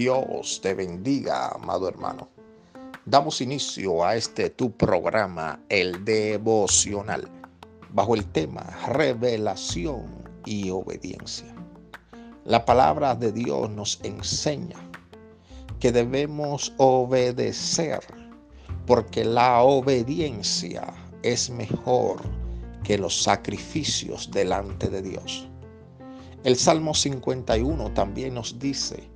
Dios te bendiga, amado hermano. Damos inicio a este tu programa, el devocional, bajo el tema revelación y obediencia. La palabra de Dios nos enseña que debemos obedecer porque la obediencia es mejor que los sacrificios delante de Dios. El Salmo 51 también nos dice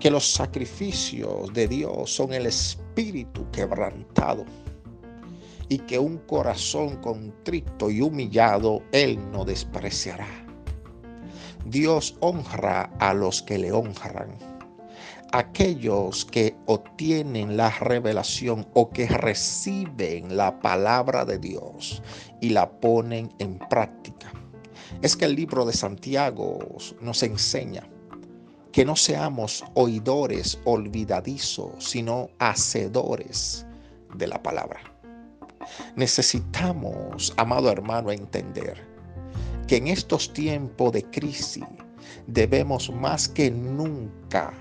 que los sacrificios de Dios son el espíritu quebrantado y que un corazón contrito y humillado Él no despreciará. Dios honra a los que le honran. Aquellos que obtienen la revelación o que reciben la palabra de Dios y la ponen en práctica es que el libro de Santiago nos enseña que no seamos oidores olvidadizos, sino hacedores de la palabra. Necesitamos, amado hermano, entender que en estos tiempos de crisis debemos más que nunca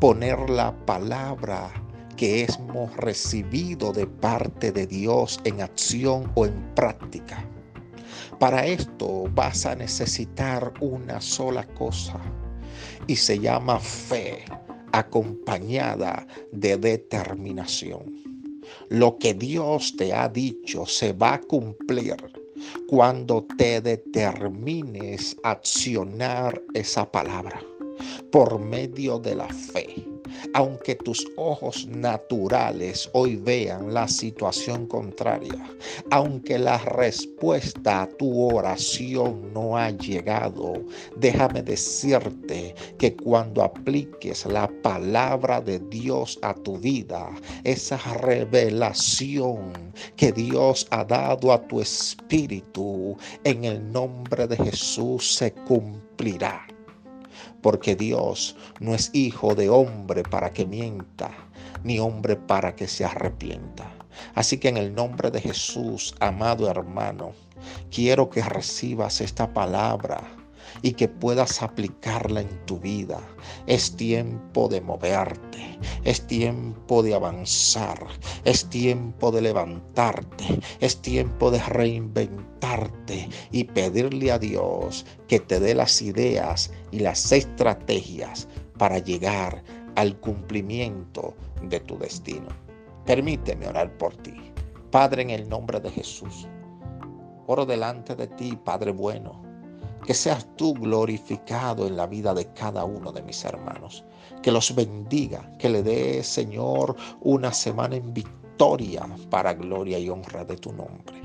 poner la palabra que hemos recibido de parte de Dios en acción o en práctica. Para esto vas a necesitar una sola cosa y se llama fe acompañada de determinación. Lo que Dios te ha dicho se va a cumplir cuando te determines accionar esa palabra por medio de la fe aunque tus ojos naturales hoy vean la situación contraria, aunque la respuesta a tu oración no ha llegado, déjame decirte que cuando apliques la palabra de Dios a tu vida, esa revelación que Dios ha dado a tu espíritu, en el nombre de Jesús se cumplirá porque Dios no es hijo de hombre para que mienta, ni hombre para que se arrepienta. Así que en el nombre de Jesús, amado hermano, quiero que recibas esta palabra y que puedas aplicarla en tu vida. Es tiempo de moverte, es tiempo de avanzar, es tiempo de levantarte, es tiempo de reinventarte y pedirle a Dios que te dé las ideas y las estrategias para llegar al cumplimiento de tu destino. Permíteme orar por ti. Padre, en el nombre de Jesús, oro delante de ti, Padre bueno que seas tú glorificado en la vida de cada uno de mis hermanos. Que los bendiga, que le dé, Señor, una semana en victoria para gloria y honra de tu nombre.